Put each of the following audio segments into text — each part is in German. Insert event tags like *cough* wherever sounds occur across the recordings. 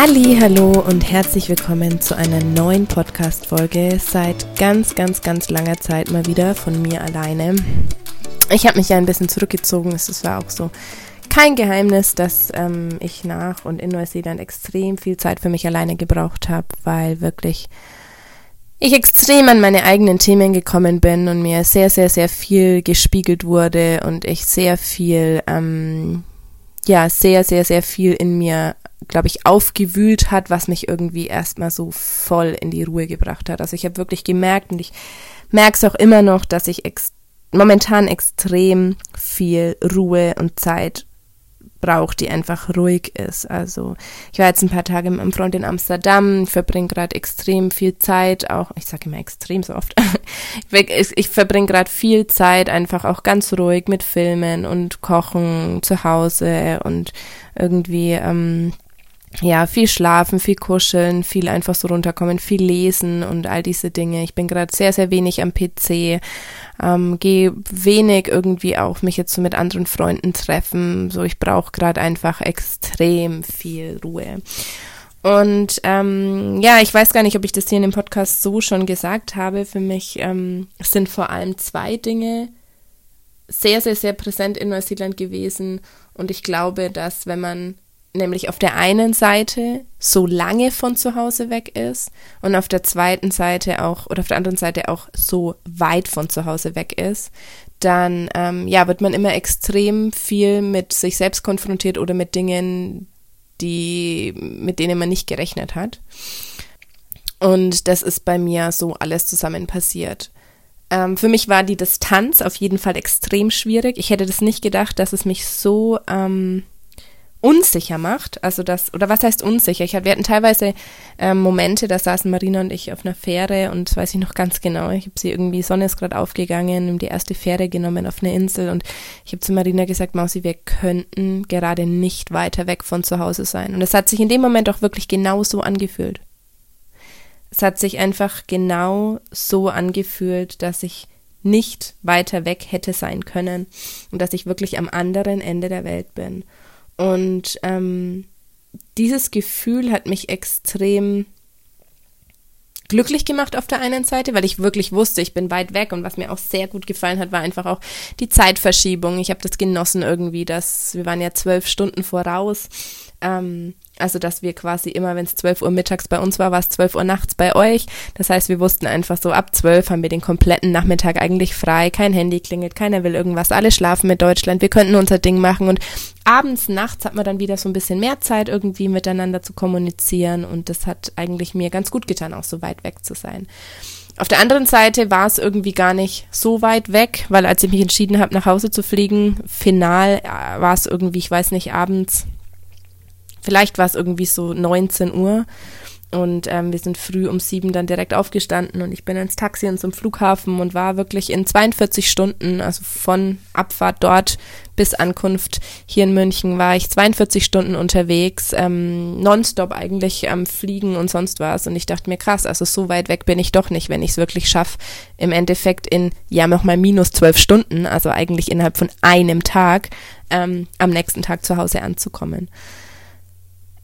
Halli, hallo und herzlich willkommen zu einer neuen Podcast Folge seit ganz ganz ganz langer Zeit mal wieder von mir alleine. Ich habe mich ja ein bisschen zurückgezogen, es war auch so kein Geheimnis, dass ähm, ich nach und in Neuseeland extrem viel Zeit für mich alleine gebraucht habe, weil wirklich ich extrem an meine eigenen Themen gekommen bin und mir sehr, sehr, sehr viel gespiegelt wurde und ich sehr viel, ähm, ja, sehr, sehr, sehr viel in mir, glaube ich, aufgewühlt hat, was mich irgendwie erstmal so voll in die Ruhe gebracht hat. Also ich habe wirklich gemerkt und ich merke es auch immer noch, dass ich ex momentan extrem viel Ruhe und Zeit braucht, die einfach ruhig ist. Also ich war jetzt ein paar Tage mit meinem Freund in Amsterdam, ich verbringe gerade extrem viel Zeit, auch, ich sage immer extrem so oft, *laughs* ich, ich verbringe gerade viel Zeit einfach auch ganz ruhig mit Filmen und Kochen zu Hause und irgendwie ähm, ja, viel schlafen, viel kuscheln, viel einfach so runterkommen, viel lesen und all diese Dinge. Ich bin gerade sehr, sehr wenig am PC, ähm, gehe wenig irgendwie auch mich jetzt so mit anderen Freunden treffen. So, ich brauche gerade einfach extrem viel Ruhe. Und ähm, ja, ich weiß gar nicht, ob ich das hier in dem Podcast so schon gesagt habe. Für mich ähm, sind vor allem zwei Dinge sehr, sehr, sehr präsent in Neuseeland gewesen. Und ich glaube, dass wenn man nämlich auf der einen Seite so lange von zu Hause weg ist und auf der zweiten Seite auch oder auf der anderen Seite auch so weit von zu Hause weg ist, dann ähm, ja wird man immer extrem viel mit sich selbst konfrontiert oder mit Dingen, die mit denen man nicht gerechnet hat. Und das ist bei mir so alles zusammen passiert. Ähm, für mich war die Distanz auf jeden Fall extrem schwierig. Ich hätte das nicht gedacht, dass es mich so ähm, unsicher macht. Also das, oder was heißt unsicher? Ich hab, wir hatten teilweise ähm, Momente, da saßen Marina und ich auf einer Fähre und das weiß ich noch ganz genau. Ich habe sie irgendwie, Sonne ist gerade aufgegangen, die erste Fähre genommen auf eine Insel und ich habe zu Marina gesagt, Mausi, wir könnten gerade nicht weiter weg von zu Hause sein. Und es hat sich in dem Moment auch wirklich genau so angefühlt. Es hat sich einfach genau so angefühlt, dass ich nicht weiter weg hätte sein können und dass ich wirklich am anderen Ende der Welt bin. Und ähm, dieses Gefühl hat mich extrem glücklich gemacht auf der einen Seite, weil ich wirklich wusste, ich bin weit weg und was mir auch sehr gut gefallen hat, war einfach auch die Zeitverschiebung. Ich habe das genossen irgendwie, dass wir waren ja zwölf Stunden voraus. Ähm, also, dass wir quasi immer, wenn es 12 Uhr mittags bei uns war, war es 12 Uhr nachts bei euch. Das heißt, wir wussten einfach so, ab 12 haben wir den kompletten Nachmittag eigentlich frei. Kein Handy klingelt, keiner will irgendwas. Alle schlafen mit Deutschland. Wir könnten unser Ding machen. Und abends, nachts hat man dann wieder so ein bisschen mehr Zeit, irgendwie miteinander zu kommunizieren. Und das hat eigentlich mir ganz gut getan, auch so weit weg zu sein. Auf der anderen Seite war es irgendwie gar nicht so weit weg, weil als ich mich entschieden habe, nach Hause zu fliegen, final äh, war es irgendwie, ich weiß nicht, abends Vielleicht war es irgendwie so 19 Uhr und ähm, wir sind früh um sieben dann direkt aufgestanden und ich bin ins Taxi und zum Flughafen und war wirklich in 42 Stunden, also von Abfahrt dort bis Ankunft hier in München, war ich 42 Stunden unterwegs, ähm, nonstop eigentlich am Fliegen und sonst was. Und ich dachte mir, krass, also so weit weg bin ich doch nicht, wenn ich es wirklich schaffe, im Endeffekt in, ja, nochmal minus zwölf Stunden, also eigentlich innerhalb von einem Tag, ähm, am nächsten Tag zu Hause anzukommen.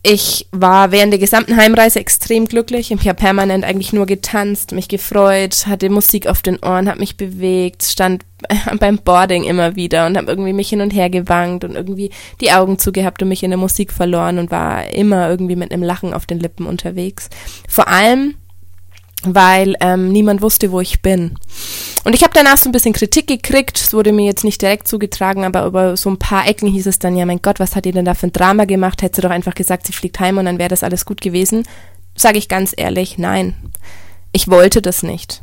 Ich war während der gesamten Heimreise extrem glücklich. Ich habe permanent eigentlich nur getanzt, mich gefreut, hatte Musik auf den Ohren, habe mich bewegt, stand *laughs* beim Boarding immer wieder und habe irgendwie mich hin und her gewankt und irgendwie die Augen zugehabt und mich in der Musik verloren und war immer irgendwie mit einem Lachen auf den Lippen unterwegs. Vor allem weil ähm, niemand wusste, wo ich bin. Und ich habe danach so ein bisschen Kritik gekriegt. Es wurde mir jetzt nicht direkt zugetragen, aber über so ein paar Ecken hieß es dann, ja, mein Gott, was hat ihr denn da für ein Drama gemacht? Hätte sie doch einfach gesagt, sie fliegt heim und dann wäre das alles gut gewesen. Sage ich ganz ehrlich, nein. Ich wollte das nicht.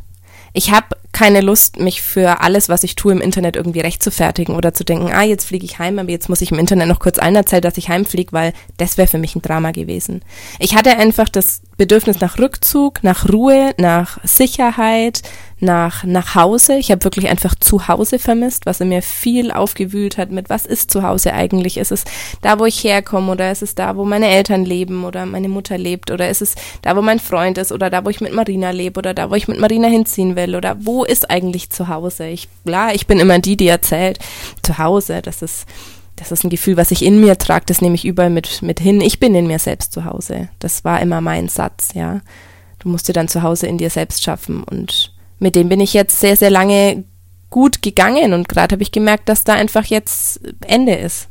Ich habe keine Lust, mich für alles, was ich tue im Internet irgendwie rechtfertigen oder zu denken, ah, jetzt fliege ich heim, aber jetzt muss ich im Internet noch kurz allen erzählen, dass ich heimfliege, weil das wäre für mich ein Drama gewesen. Ich hatte einfach das Bedürfnis nach Rückzug, nach Ruhe, nach Sicherheit, nach, nach Hause. Ich habe wirklich einfach zu Hause vermisst, was in mir viel aufgewühlt hat mit, was ist zu Hause eigentlich? Ist es da, wo ich herkomme oder ist es da, wo meine Eltern leben oder meine Mutter lebt oder ist es da, wo mein Freund ist oder da, wo ich mit Marina lebe oder da, wo ich mit Marina hinziehen will oder wo ist eigentlich zu Hause? Ich, klar, ich bin immer die, die erzählt, zu Hause, das ist das ist ein Gefühl, was ich in mir trage, das nehme ich überall mit, mit hin. Ich bin in mir selbst zu Hause. Das war immer mein Satz, ja. Du musst dir dann zu Hause in dir selbst schaffen. Und mit dem bin ich jetzt sehr, sehr lange gut gegangen. Und gerade habe ich gemerkt, dass da einfach jetzt Ende ist.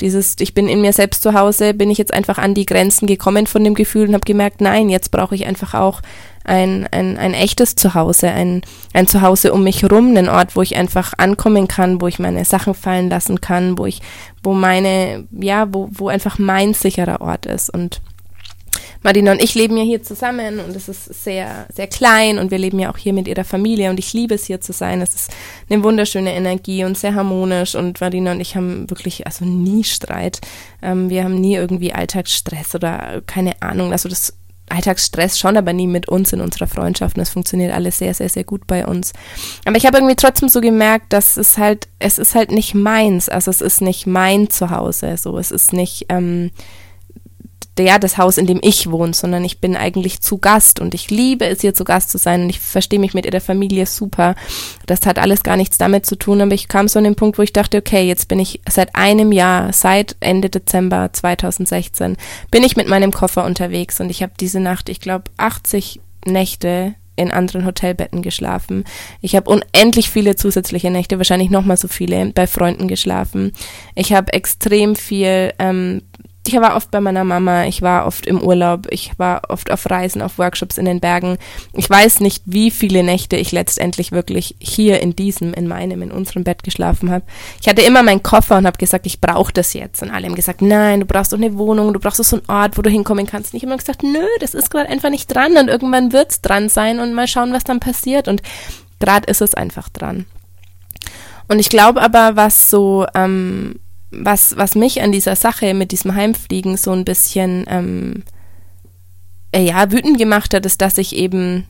Dieses, ich bin in mir selbst zu Hause, bin ich jetzt einfach an die Grenzen gekommen von dem Gefühl und habe gemerkt, nein, jetzt brauche ich einfach auch ein, ein, ein echtes Zuhause, ein, ein Zuhause um mich herum, einen Ort, wo ich einfach ankommen kann, wo ich meine Sachen fallen lassen kann, wo ich, wo meine, ja, wo, wo einfach mein sicherer Ort ist. Und Marina und ich leben ja hier zusammen und es ist sehr, sehr klein und wir leben ja auch hier mit ihrer Familie und ich liebe es hier zu sein. Es ist eine wunderschöne Energie und sehr harmonisch und Marina und ich haben wirklich, also nie Streit. Ähm, wir haben nie irgendwie Alltagsstress oder keine Ahnung. Also das Alltagsstress schon, aber nie mit uns in unserer Freundschaft. Und es funktioniert alles sehr, sehr, sehr gut bei uns. Aber ich habe irgendwie trotzdem so gemerkt, dass es halt, es ist halt nicht meins. Also es ist nicht mein Zuhause. So, es ist nicht, ähm, der das Haus, in dem ich wohne, sondern ich bin eigentlich zu Gast und ich liebe es, hier zu Gast zu sein und ich verstehe mich mit ihrer Familie super. Das hat alles gar nichts damit zu tun, aber ich kam so an den Punkt, wo ich dachte, okay, jetzt bin ich seit einem Jahr, seit Ende Dezember 2016, bin ich mit meinem Koffer unterwegs und ich habe diese Nacht, ich glaube, 80 Nächte in anderen Hotelbetten geschlafen. Ich habe unendlich viele zusätzliche Nächte, wahrscheinlich nochmal so viele, bei Freunden geschlafen. Ich habe extrem viel ähm, ich war oft bei meiner Mama, ich war oft im Urlaub, ich war oft auf Reisen, auf Workshops in den Bergen. Ich weiß nicht, wie viele Nächte ich letztendlich wirklich hier in diesem, in meinem, in unserem Bett geschlafen habe. Ich hatte immer meinen Koffer und habe gesagt, ich brauche das jetzt. Und alle haben gesagt, nein, du brauchst doch eine Wohnung, du brauchst doch so einen Ort, wo du hinkommen kannst. Und ich habe immer gesagt, nö, das ist gerade einfach nicht dran und irgendwann wird's dran sein und mal schauen, was dann passiert. Und gerade ist es einfach dran. Und ich glaube aber, was so ähm, was, was mich an dieser Sache mit diesem Heimfliegen so ein bisschen ähm, äh, ja, wütend gemacht hat, ist, dass ich eben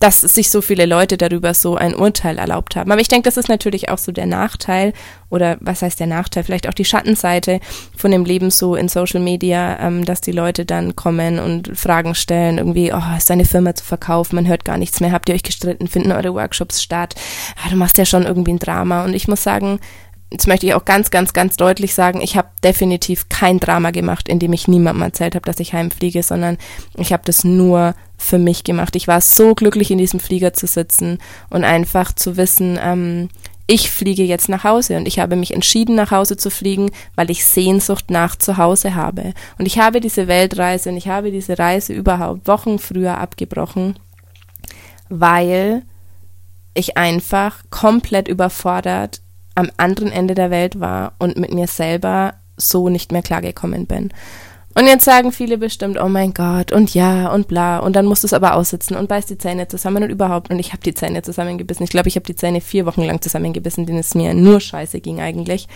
dass sich so viele Leute darüber so ein Urteil erlaubt haben. Aber ich denke, das ist natürlich auch so der Nachteil oder was heißt der Nachteil, vielleicht auch die Schattenseite von dem Leben so in Social Media, ähm, dass die Leute dann kommen und Fragen stellen, irgendwie, oh, ist deine Firma zu verkaufen, man hört gar nichts mehr, habt ihr euch gestritten, finden eure Workshops statt, ah, du machst ja schon irgendwie ein Drama. Und ich muss sagen, jetzt möchte ich auch ganz, ganz, ganz deutlich sagen, ich habe definitiv kein Drama gemacht, in dem ich niemandem erzählt habe, dass ich heimfliege, sondern ich habe das nur für mich gemacht. Ich war so glücklich, in diesem Flieger zu sitzen und einfach zu wissen, ähm, ich fliege jetzt nach Hause und ich habe mich entschieden, nach Hause zu fliegen, weil ich Sehnsucht nach zu Hause habe. Und ich habe diese Weltreise und ich habe diese Reise überhaupt Wochen früher abgebrochen, weil ich einfach komplett überfordert am anderen Ende der Welt war und mit mir selber so nicht mehr klargekommen bin. Und jetzt sagen viele bestimmt, oh mein Gott, und ja, und bla, und dann musst du es aber aussitzen und beißt die Zähne zusammen und überhaupt. Und ich habe die Zähne zusammengebissen. Ich glaube, ich habe die Zähne vier Wochen lang zusammengebissen, denen es mir nur scheiße ging eigentlich.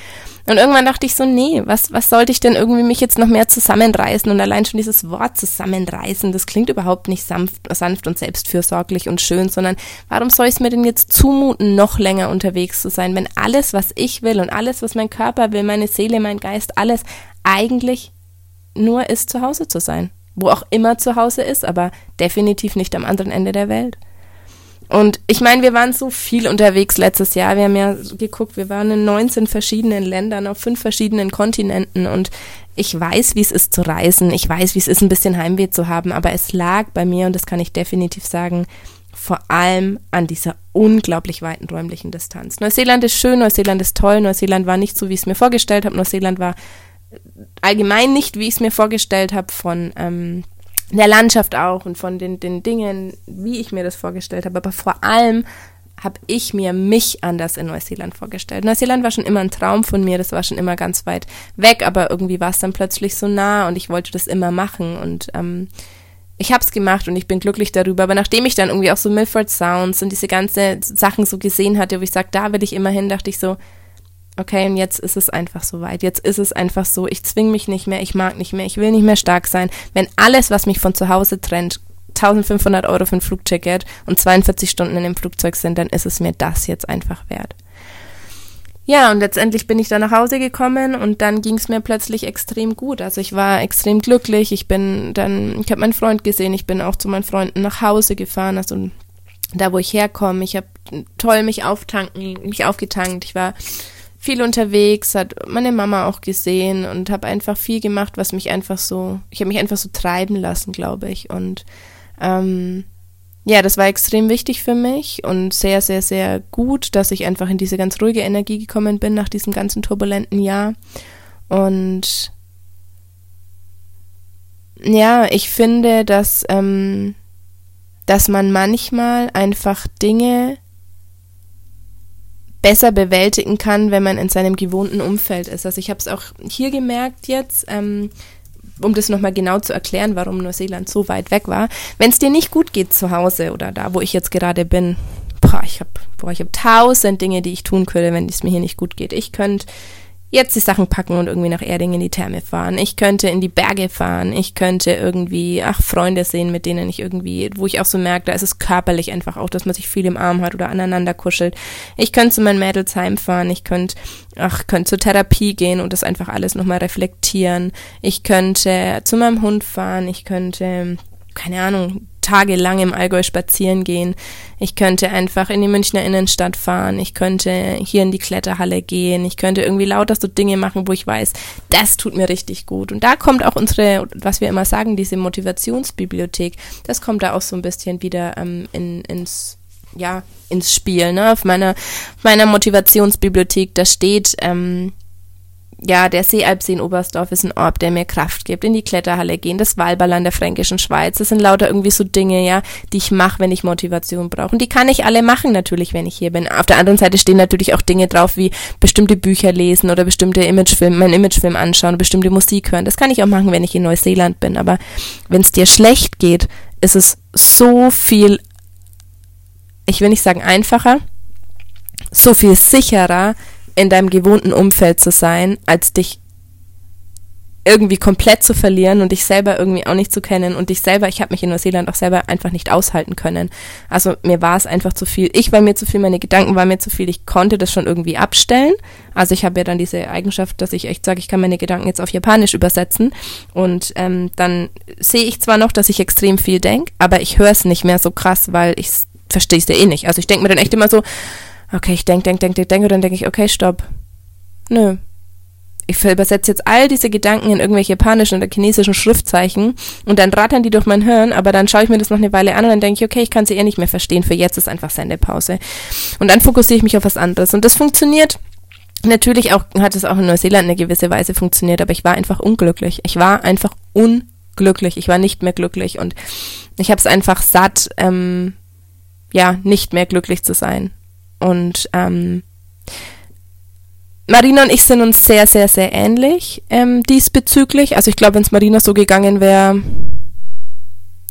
Und irgendwann dachte ich so, nee, was, was sollte ich denn irgendwie mich jetzt noch mehr zusammenreißen? Und allein schon dieses Wort zusammenreißen, das klingt überhaupt nicht sanft, sanft und selbstfürsorglich und schön, sondern warum soll ich es mir denn jetzt zumuten, noch länger unterwegs zu sein, wenn alles, was ich will und alles, was mein Körper will, meine Seele, mein Geist, alles eigentlich nur ist, zu Hause zu sein. Wo auch immer zu Hause ist, aber definitiv nicht am anderen Ende der Welt. Und ich meine, wir waren so viel unterwegs letztes Jahr. Wir haben ja geguckt, wir waren in 19 verschiedenen Ländern, auf fünf verschiedenen Kontinenten. Und ich weiß, wie es ist zu reisen. Ich weiß, wie es ist, ein bisschen Heimweh zu haben. Aber es lag bei mir, und das kann ich definitiv sagen, vor allem an dieser unglaublich weiten räumlichen Distanz. Neuseeland ist schön, Neuseeland ist toll. Neuseeland war nicht so, wie ich es mir vorgestellt habe. Neuseeland war allgemein nicht, wie ich es mir vorgestellt habe, von ähm, der Landschaft auch und von den, den Dingen, wie ich mir das vorgestellt habe. Aber vor allem habe ich mir mich anders in Neuseeland vorgestellt. Neuseeland war schon immer ein Traum von mir, das war schon immer ganz weit weg, aber irgendwie war es dann plötzlich so nah und ich wollte das immer machen und ähm, ich habe es gemacht und ich bin glücklich darüber. Aber nachdem ich dann irgendwie auch so Milford Sounds und diese ganze Sachen so gesehen hatte, wo ich sage, da will ich immer hin, dachte ich so, okay, und jetzt ist es einfach so weit. Jetzt ist es einfach so, ich zwing mich nicht mehr, ich mag nicht mehr, ich will nicht mehr stark sein. Wenn alles, was mich von zu Hause trennt, 1500 Euro für ein Flugticket und 42 Stunden in dem Flugzeug sind, dann ist es mir das jetzt einfach wert. Ja, und letztendlich bin ich dann nach Hause gekommen und dann ging es mir plötzlich extrem gut. Also ich war extrem glücklich. Ich bin dann, ich habe meinen Freund gesehen, ich bin auch zu meinen Freunden nach Hause gefahren, also da wo ich herkomme. Ich habe toll mich auftanken, mich aufgetankt. Ich war viel unterwegs, hat meine Mama auch gesehen und habe einfach viel gemacht, was mich einfach so, ich habe mich einfach so treiben lassen, glaube ich. Und ähm, ja, das war extrem wichtig für mich und sehr, sehr, sehr gut, dass ich einfach in diese ganz ruhige Energie gekommen bin nach diesem ganzen turbulenten Jahr. Und ja, ich finde, dass, ähm, dass man manchmal einfach Dinge besser bewältigen kann, wenn man in seinem gewohnten Umfeld ist. Also ich habe es auch hier gemerkt jetzt, ähm, um das nochmal genau zu erklären, warum Neuseeland so weit weg war. Wenn es dir nicht gut geht zu Hause oder da, wo ich jetzt gerade bin, boah, ich habe hab tausend Dinge, die ich tun könnte, wenn es mir hier nicht gut geht. Ich könnte jetzt die Sachen packen und irgendwie nach Erding in die Therme fahren. Ich könnte in die Berge fahren. Ich könnte irgendwie, ach, Freunde sehen, mit denen ich irgendwie, wo ich auch so merke, da ist es körperlich einfach auch, dass man sich viel im Arm hat oder aneinander kuschelt. Ich könnte zu meinen Mädels heimfahren. Ich könnte, ach, könnte zur Therapie gehen und das einfach alles nochmal reflektieren. Ich könnte zu meinem Hund fahren. Ich könnte, keine Ahnung, tagelang im Allgäu spazieren gehen. Ich könnte einfach in die Münchner Innenstadt fahren. Ich könnte hier in die Kletterhalle gehen. Ich könnte irgendwie lauter so Dinge machen, wo ich weiß, das tut mir richtig gut. Und da kommt auch unsere, was wir immer sagen, diese Motivationsbibliothek, das kommt da auch so ein bisschen wieder ähm, in, ins ja, ins Spiel. Ne? Auf meiner, meiner Motivationsbibliothek, da steht, ähm, ja, der Seealpsee in Oberstdorf ist ein Ort, der mir Kraft gibt. In die Kletterhalle gehen, das Walball an der Fränkischen Schweiz. Das sind lauter irgendwie so Dinge, ja, die ich mache, wenn ich Motivation brauche. Und die kann ich alle machen, natürlich, wenn ich hier bin. Auf der anderen Seite stehen natürlich auch Dinge drauf, wie bestimmte Bücher lesen oder bestimmte Imagefilme, meinen Imagefilm anschauen, bestimmte Musik hören. Das kann ich auch machen, wenn ich in Neuseeland bin. Aber wenn es dir schlecht geht, ist es so viel, ich will nicht sagen einfacher, so viel sicherer, in deinem gewohnten Umfeld zu sein, als dich irgendwie komplett zu verlieren und dich selber irgendwie auch nicht zu kennen und dich selber, ich habe mich in Neuseeland auch selber einfach nicht aushalten können. Also mir war es einfach zu viel. Ich war mir zu viel, meine Gedanken waren mir zu viel. Ich konnte das schon irgendwie abstellen. Also ich habe ja dann diese Eigenschaft, dass ich echt sage, ich kann meine Gedanken jetzt auf Japanisch übersetzen und ähm, dann sehe ich zwar noch, dass ich extrem viel denke, aber ich höre es nicht mehr so krass, weil ich verstehe es ja eh nicht. Also ich denke mir dann echt immer so, okay, ich denke, denke, denke, denke, dann denke ich, okay, stopp. Nö. Ich übersetze jetzt all diese Gedanken in irgendwelche japanischen oder chinesischen Schriftzeichen und dann rattern die durch mein Hirn, aber dann schaue ich mir das noch eine Weile an und dann denke ich, okay, ich kann sie eh nicht mehr verstehen. Für jetzt ist einfach Sendepause. Und dann fokussiere ich mich auf was anderes. Und das funktioniert. Natürlich auch, hat es auch in Neuseeland eine gewisse Weise funktioniert, aber ich war einfach unglücklich. Ich war einfach unglücklich. Ich war nicht mehr glücklich und ich habe es einfach satt, ähm, ja, nicht mehr glücklich zu sein. Und ähm, Marina und ich sind uns sehr, sehr, sehr ähnlich ähm, diesbezüglich. Also ich glaube, wenn es Marina so gegangen wäre,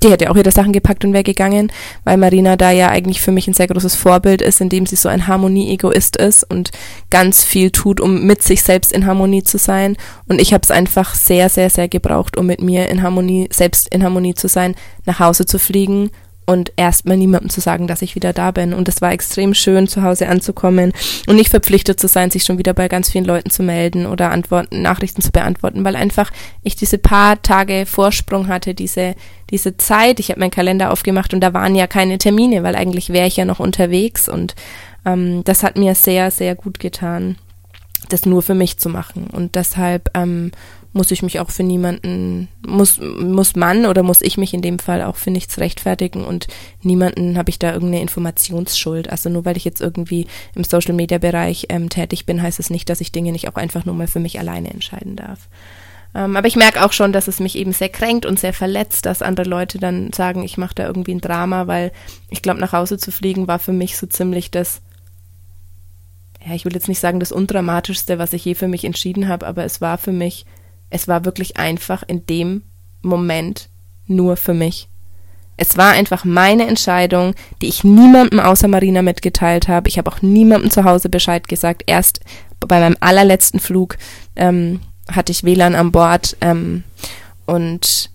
die hätte auch ihre Sachen gepackt und wäre gegangen, weil Marina da ja eigentlich für mich ein sehr großes Vorbild ist, indem sie so ein Harmonie-Egoist ist und ganz viel tut, um mit sich selbst in Harmonie zu sein. Und ich habe es einfach sehr, sehr, sehr gebraucht, um mit mir in Harmonie, selbst in Harmonie zu sein, nach Hause zu fliegen und erstmal niemandem zu sagen, dass ich wieder da bin. Und es war extrem schön, zu Hause anzukommen und nicht verpflichtet zu sein, sich schon wieder bei ganz vielen Leuten zu melden oder Antworten, Nachrichten zu beantworten, weil einfach ich diese paar Tage Vorsprung hatte, diese, diese Zeit. Ich habe meinen Kalender aufgemacht und da waren ja keine Termine, weil eigentlich wäre ich ja noch unterwegs und ähm, das hat mir sehr, sehr gut getan, das nur für mich zu machen. Und deshalb ähm, muss ich mich auch für niemanden, muss, muss man oder muss ich mich in dem Fall auch für nichts rechtfertigen und niemanden habe ich da irgendeine Informationsschuld. Also nur weil ich jetzt irgendwie im Social Media Bereich ähm, tätig bin, heißt es nicht, dass ich Dinge nicht auch einfach nur mal für mich alleine entscheiden darf. Ähm, aber ich merke auch schon, dass es mich eben sehr kränkt und sehr verletzt, dass andere Leute dann sagen, ich mache da irgendwie ein Drama, weil ich glaube, nach Hause zu fliegen war für mich so ziemlich das, ja, ich will jetzt nicht sagen das Undramatischste, was ich je für mich entschieden habe, aber es war für mich es war wirklich einfach in dem Moment nur für mich. Es war einfach meine Entscheidung, die ich niemandem außer Marina mitgeteilt habe. Ich habe auch niemandem zu Hause Bescheid gesagt. Erst bei meinem allerletzten Flug ähm, hatte ich WLAN an Bord ähm, und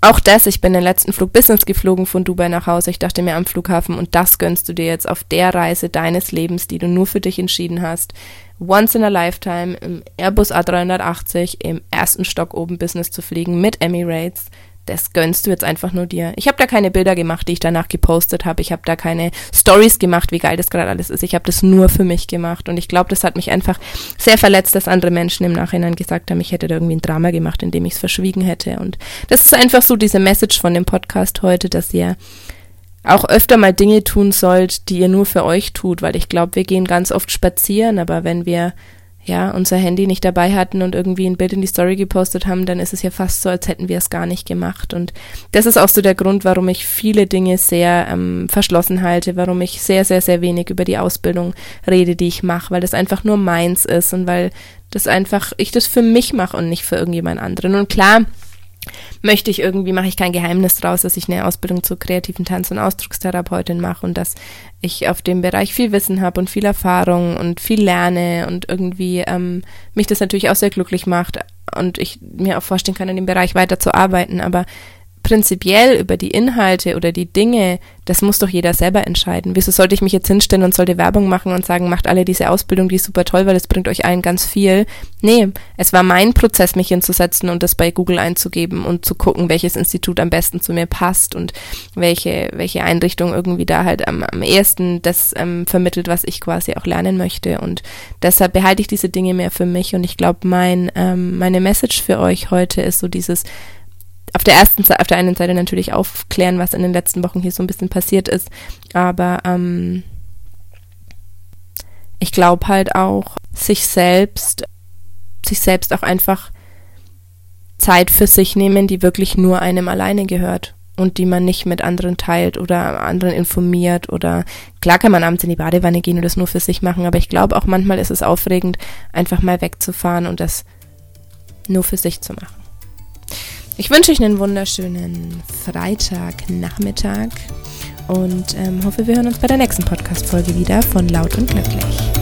auch das, ich bin den letzten Flug Business geflogen von Dubai nach Hause. Ich dachte mir am Flughafen, und das gönnst du dir jetzt auf der Reise deines Lebens, die du nur für dich entschieden hast. Once in a Lifetime im Airbus A380 im ersten Stock oben Business zu fliegen mit Emirates. Das gönnst du jetzt einfach nur dir. Ich habe da keine Bilder gemacht, die ich danach gepostet habe. Ich habe da keine Stories gemacht, wie geil das gerade alles ist. Ich habe das nur für mich gemacht. Und ich glaube, das hat mich einfach sehr verletzt, dass andere Menschen im Nachhinein gesagt haben, ich hätte da irgendwie ein Drama gemacht, in dem ich es verschwiegen hätte. Und das ist einfach so diese Message von dem Podcast heute, dass ihr auch öfter mal Dinge tun sollt, die ihr nur für euch tut, weil ich glaube, wir gehen ganz oft spazieren, aber wenn wir ja, unser Handy nicht dabei hatten und irgendwie ein Bild in die Story gepostet haben, dann ist es ja fast so, als hätten wir es gar nicht gemacht. Und das ist auch so der Grund, warum ich viele Dinge sehr ähm, verschlossen halte, warum ich sehr, sehr, sehr wenig über die Ausbildung rede, die ich mache, weil das einfach nur meins ist und weil das einfach, ich das für mich mache und nicht für irgendjemand anderen. Und klar, möchte ich irgendwie, mache ich kein Geheimnis draus, dass ich eine Ausbildung zur kreativen Tanz- und Ausdruckstherapeutin mache und dass ich auf dem Bereich viel Wissen habe und viel Erfahrung und viel lerne und irgendwie ähm, mich das natürlich auch sehr glücklich macht und ich mir auch vorstellen kann, in dem Bereich weiter zu arbeiten. Aber prinzipiell über die Inhalte oder die Dinge, das muss doch jeder selber entscheiden. Wieso sollte ich mich jetzt hinstellen und sollte Werbung machen und sagen, macht alle diese Ausbildung, die ist super toll, weil es bringt euch allen ganz viel. Nee, es war mein Prozess, mich hinzusetzen und das bei Google einzugeben und zu gucken, welches Institut am besten zu mir passt und welche, welche Einrichtung irgendwie da halt am, am ehesten das ähm, vermittelt, was ich quasi auch lernen möchte. Und deshalb behalte ich diese Dinge mehr für mich und ich glaube, mein, ähm, meine Message für euch heute ist so dieses, auf der ersten auf der einen Seite natürlich aufklären, was in den letzten Wochen hier so ein bisschen passiert ist, aber ähm, ich glaube halt auch, sich selbst, sich selbst auch einfach Zeit für sich nehmen, die wirklich nur einem alleine gehört und die man nicht mit anderen teilt oder anderen informiert oder klar kann man abends in die Badewanne gehen und das nur für sich machen, aber ich glaube auch manchmal ist es aufregend, einfach mal wegzufahren und das nur für sich zu machen. Ich wünsche euch einen wunderschönen Freitagnachmittag und ähm, hoffe, wir hören uns bei der nächsten Podcast-Folge wieder von Laut und Glücklich.